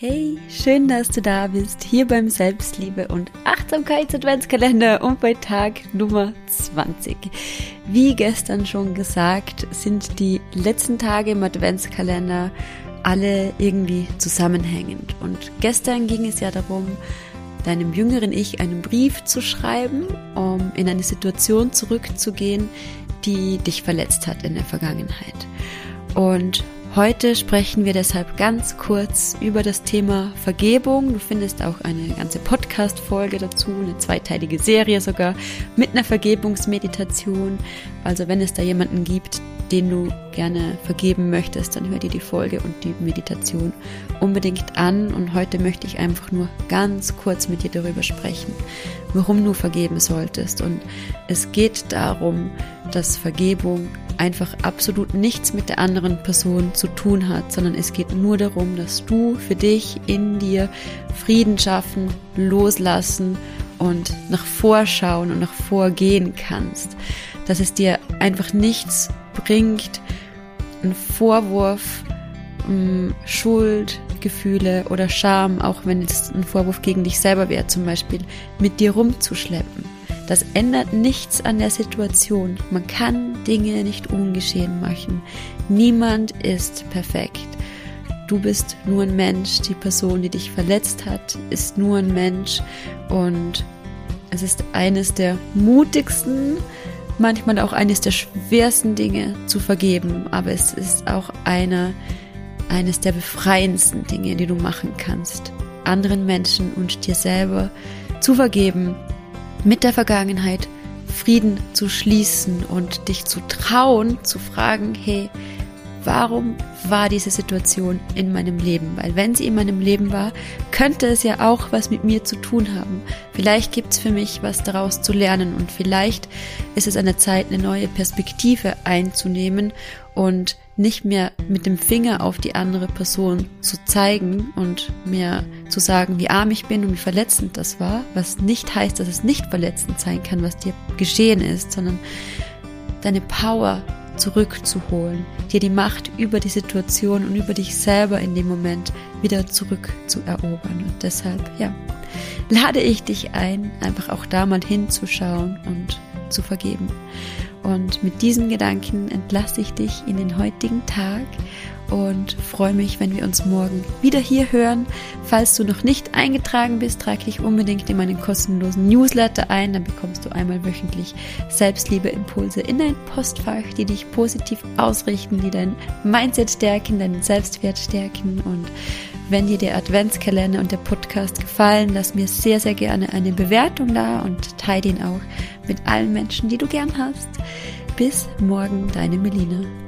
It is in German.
Hey, schön, dass du da bist, hier beim Selbstliebe und Achtsamkeits-Adventskalender und bei Tag Nummer 20. Wie gestern schon gesagt, sind die letzten Tage im Adventskalender alle irgendwie zusammenhängend. Und gestern ging es ja darum, deinem jüngeren Ich einen Brief zu schreiben, um in eine Situation zurückzugehen, die dich verletzt hat in der Vergangenheit. Und Heute sprechen wir deshalb ganz kurz über das Thema Vergebung. Du findest auch eine ganze Podcast-Folge dazu, eine zweiteilige Serie sogar mit einer Vergebungsmeditation. Also wenn es da jemanden gibt, den du gerne vergeben möchtest, dann hör dir die Folge und die Meditation unbedingt an. Und heute möchte ich einfach nur ganz kurz mit dir darüber sprechen, warum du vergeben solltest. Und es geht darum, dass Vergebung einfach absolut nichts mit der anderen Person zu tun hat, sondern es geht nur darum, dass du für dich in dir Frieden schaffen, loslassen und nach vorschauen und nach vorgehen kannst. Dass es dir einfach nichts bringt, ein Vorwurf, mm, Schuld, Gefühle oder Scham, auch wenn es ein Vorwurf gegen dich selber wäre, zum Beispiel, mit dir rumzuschleppen. Das ändert nichts an der Situation. Man kann Dinge nicht ungeschehen machen. Niemand ist perfekt. Du bist nur ein Mensch. Die Person, die dich verletzt hat, ist nur ein Mensch. Und es ist eines der mutigsten, manchmal auch eines der schwersten Dinge zu vergeben. Aber es ist auch eine, eines der befreiendsten Dinge, die du machen kannst. Anderen Menschen und dir selber zu vergeben mit der Vergangenheit Frieden zu schließen und dich zu trauen, zu fragen, hey, warum war diese Situation in meinem Leben? Weil wenn sie in meinem Leben war, könnte es ja auch was mit mir zu tun haben. Vielleicht gibt es für mich was daraus zu lernen und vielleicht ist es an der Zeit, eine neue Perspektive einzunehmen und nicht mehr mit dem Finger auf die andere Person zu zeigen und mir zu sagen, wie arm ich bin und wie verletzend das war, was nicht heißt, dass es nicht verletzend sein kann, was dir geschehen ist, sondern deine Power zurückzuholen, dir die Macht über die Situation und über dich selber in dem Moment wieder zurückzuerobern. Und deshalb, ja, lade ich dich ein, einfach auch da mal hinzuschauen und zu vergeben. Und mit diesen Gedanken entlasse ich dich in den heutigen Tag und freue mich, wenn wir uns morgen wieder hier hören. Falls du noch nicht eingetragen bist, trage dich unbedingt in meinen kostenlosen Newsletter ein. Dann bekommst du einmal wöchentlich Selbstliebe-Impulse in dein Postfach, die dich positiv ausrichten, die dein Mindset stärken, deinen Selbstwert stärken und wenn dir der Adventskalender und der Podcast gefallen, lass mir sehr, sehr gerne eine Bewertung da und teile ihn auch mit allen Menschen, die du gern hast. Bis morgen, deine Melina.